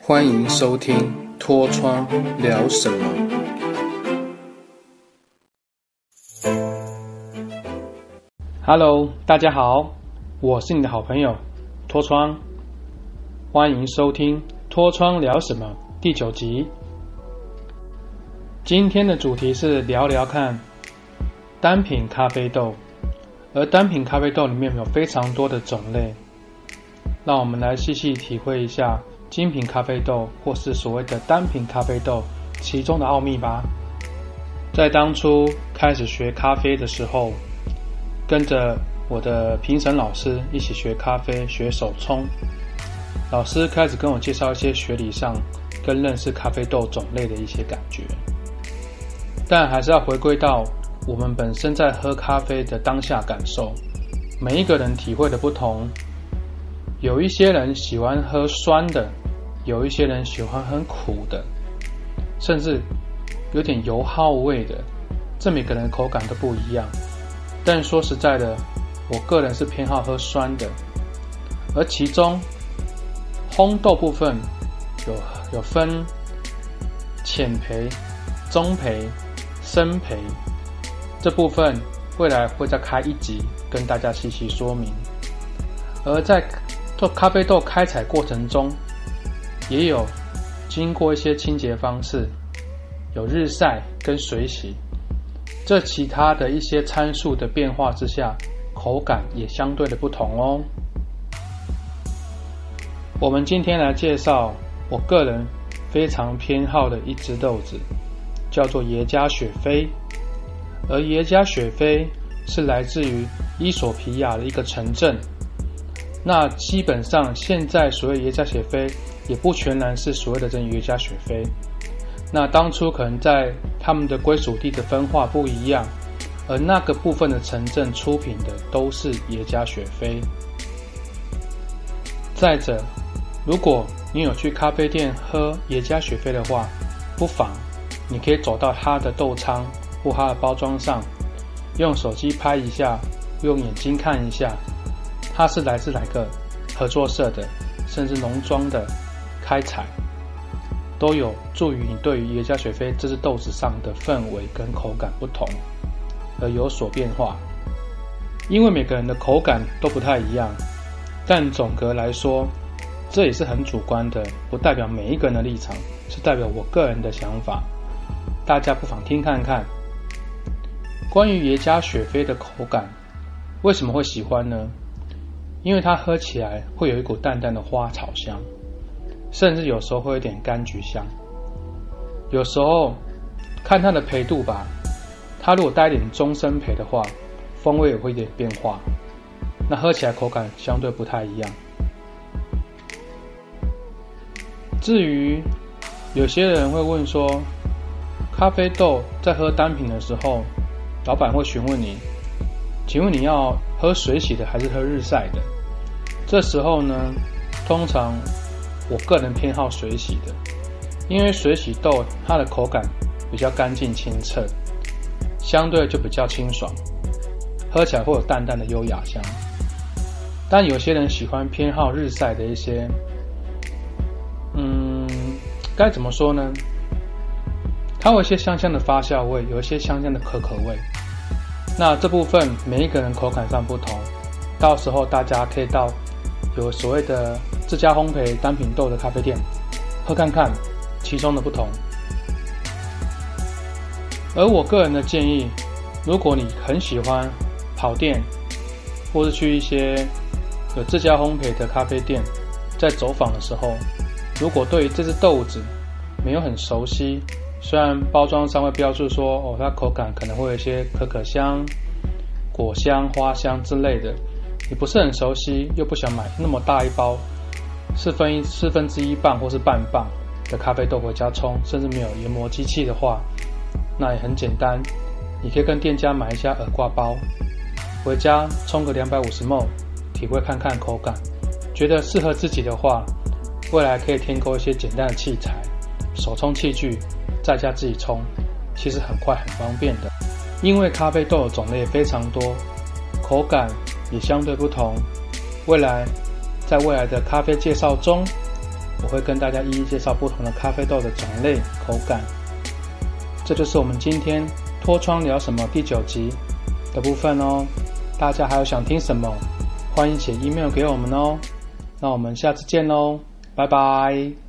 欢迎收听《脱窗聊什么》。Hello，大家好，我是你的好朋友脱窗，欢迎收听《脱窗聊什么》第九集。今天的主题是聊聊看单品咖啡豆。而单品咖啡豆里面有非常多的种类，让我们来细细体会一下精品咖啡豆或是所谓的单品咖啡豆其中的奥秘吧。在当初开始学咖啡的时候，跟着我的评审老师一起学咖啡、学手冲，老师开始跟我介绍一些学理上跟认识咖啡豆种类的一些感觉，但还是要回归到。我们本身在喝咖啡的当下感受，每一个人体会的不同。有一些人喜欢喝酸的，有一些人喜欢很苦的，甚至有点油耗味的。这每个人口感都不一样。但说实在的，我个人是偏好喝酸的。而其中烘豆部分有有分浅焙、中焙、深焙。这部分未来会再开一集跟大家细细说明。而在做咖啡豆开采过程中，也有经过一些清洁方式，有日晒跟水洗，这其他的一些参数的变化之下，口感也相对的不同哦。我们今天来介绍我个人非常偏好的一只豆子，叫做耶加雪菲。而耶加雪菲是来自于伊索皮亚的一个城镇。那基本上现在所谓耶加雪菲，也不全然是所谓的真耶加雪菲。那当初可能在他们的归属地的分化不一样，而那个部分的城镇出品的都是耶加雪菲。再者，如果你有去咖啡店喝耶加雪菲的话，不妨你可以走到它的豆仓。或它的包装上，用手机拍一下，用眼睛看一下，它是来自哪个合作社的，甚至农庄的开采，都有助于你对于耶加雪菲这只豆子上的氛围跟口感不同而有所变化。因为每个人的口感都不太一样，但总格来说，这也是很主观的，不代表每一个人的立场，是代表我个人的想法。大家不妨听看看。关于耶加雪菲的口感，为什么会喜欢呢？因为它喝起来会有一股淡淡的花草香，甚至有时候会有点柑橘香。有时候看它的焙度吧，它如果带点中深焙的话，风味也会有点变化，那喝起来口感相对不太一样。至于有些人会问说，咖啡豆在喝单品的时候。老板会询问你，请问你要喝水洗的还是喝日晒的？这时候呢，通常我个人偏好水洗的，因为水洗豆它的口感比较干净清澈，相对就比较清爽，喝起来会有淡淡的优雅香。但有些人喜欢偏好日晒的一些，嗯，该怎么说呢？它有一些香香的发酵味，有一些香香的可可味。那这部分每一个人口感上不同，到时候大家可以到有所谓的自家烘焙单品豆的咖啡店喝看看其中的不同。而我个人的建议，如果你很喜欢跑店，或是去一些有自家烘焙的咖啡店，在走访的时候，如果对于这只豆子没有很熟悉，虽然包装上会标注说，哦，它口感可能会有一些可可香、果香、花香之类的，你不是很熟悉，又不想买那么大一包四分一四分之一磅或是半磅的咖啡豆回家冲，甚至没有研磨机器的话，那也很简单，你可以跟店家买一下耳挂包，回家冲个两百五十 ml，体会看看口感，觉得适合自己的话，未来可以添购一些简单的器材，手冲器具。在家自己冲，其实很快很方便的。因为咖啡豆的种类非常多，口感也相对不同。未来在未来的咖啡介绍中，我会跟大家一一介绍不同的咖啡豆的种类、口感。这就是我们今天脱窗聊什么第九集的部分哦。大家还有想听什么，欢迎写 email 给我们哦。那我们下次见喽，拜拜。